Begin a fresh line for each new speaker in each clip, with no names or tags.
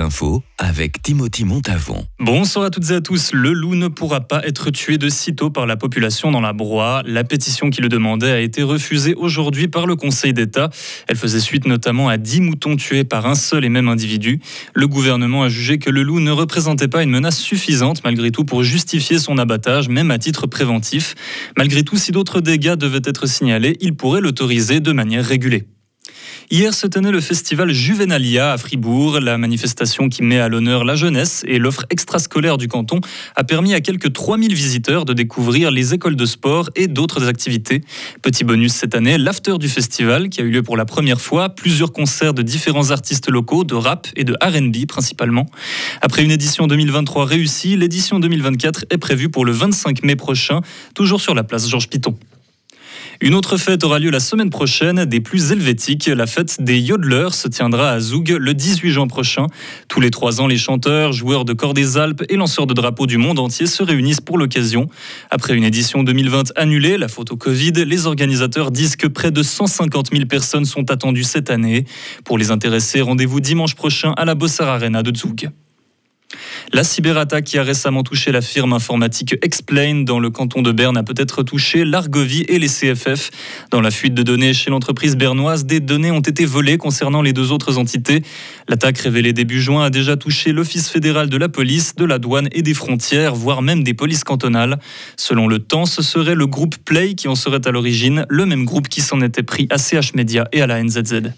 infos avec Timothy Montavon.
Bonsoir à toutes et à tous. Le loup ne pourra pas être tué de sitôt par la population dans la broie. La pétition qui le demandait a été refusée aujourd'hui par le Conseil d'État. Elle faisait suite notamment à 10 moutons tués par un seul et même individu. Le gouvernement a jugé que le loup ne représentait pas une menace suffisante malgré tout pour justifier son abattage, même à titre préventif. Malgré tout, si d'autres dégâts devaient être signalés, il pourrait l'autoriser de manière régulée. Hier se tenait le festival Juvenalia à Fribourg. La manifestation qui met à l'honneur la jeunesse et l'offre extrascolaire du canton a permis à quelques 3000 visiteurs de découvrir les écoles de sport et d'autres activités. Petit bonus cette année, l'after du festival qui a eu lieu pour la première fois, plusieurs concerts de différents artistes locaux, de rap et de RB principalement. Après une édition 2023 réussie, l'édition 2024 est prévue pour le 25 mai prochain, toujours sur la place Georges Piton. Une autre fête aura lieu la semaine prochaine, des plus helvétiques. La fête des yodeleurs se tiendra à Zoug le 18 juin prochain. Tous les trois ans, les chanteurs, joueurs de corps des Alpes et lanceurs de drapeaux du monde entier se réunissent pour l'occasion. Après une édition 2020 annulée, la photo Covid, les organisateurs disent que près de 150 000 personnes sont attendues cette année. Pour les intéressés, rendez-vous dimanche prochain à la Bossard Arena de Zoug. La cyberattaque qui a récemment touché la firme informatique Explain dans le canton de Berne a peut-être touché l'Argovie et les CFF. Dans la fuite de données chez l'entreprise bernoise, des données ont été volées concernant les deux autres entités. L'attaque révélée début juin a déjà touché l'Office fédéral de la police, de la douane et des frontières, voire même des polices cantonales. Selon le temps, ce serait le groupe Play qui en serait à l'origine, le même groupe qui s'en était pris à CH Media et à la NZZ.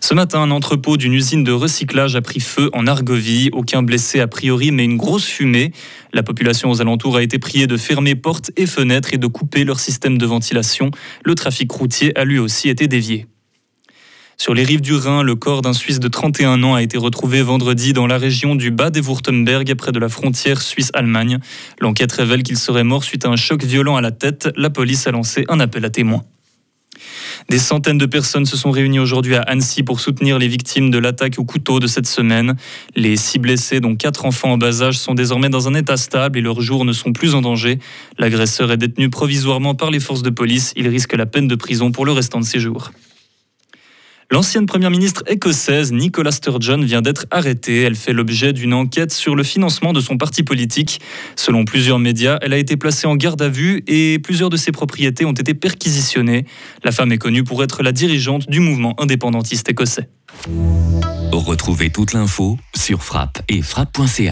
Ce matin, un entrepôt d'une usine de recyclage a pris feu en Argovie. Aucun blessé a priori, mais une grosse fumée. La population aux alentours a été priée de fermer portes et fenêtres et de couper leur système de ventilation. Le trafic routier a lui aussi été dévié. Sur les rives du Rhin, le corps d'un Suisse de 31 ans a été retrouvé vendredi dans la région du Bas des Wurtemberg, près de la frontière Suisse-Allemagne. L'enquête révèle qu'il serait mort suite à un choc violent à la tête. La police a lancé un appel à témoins. Des centaines de personnes se sont réunies aujourd'hui à Annecy pour soutenir les victimes de l'attaque au couteau de cette semaine. Les six blessés, dont quatre enfants en bas âge, sont désormais dans un état stable et leurs jours ne sont plus en danger. L'agresseur est détenu provisoirement par les forces de police. Il risque la peine de prison pour le restant de ses jours. L'ancienne première ministre écossaise Nicola Sturgeon vient d'être arrêtée. Elle fait l'objet d'une enquête sur le financement de son parti politique. Selon plusieurs médias, elle a été placée en garde à vue et plusieurs de ses propriétés ont été perquisitionnées. La femme est connue pour être la dirigeante du mouvement indépendantiste écossais.
Retrouvez toute l'info sur frappe et frappe.ch.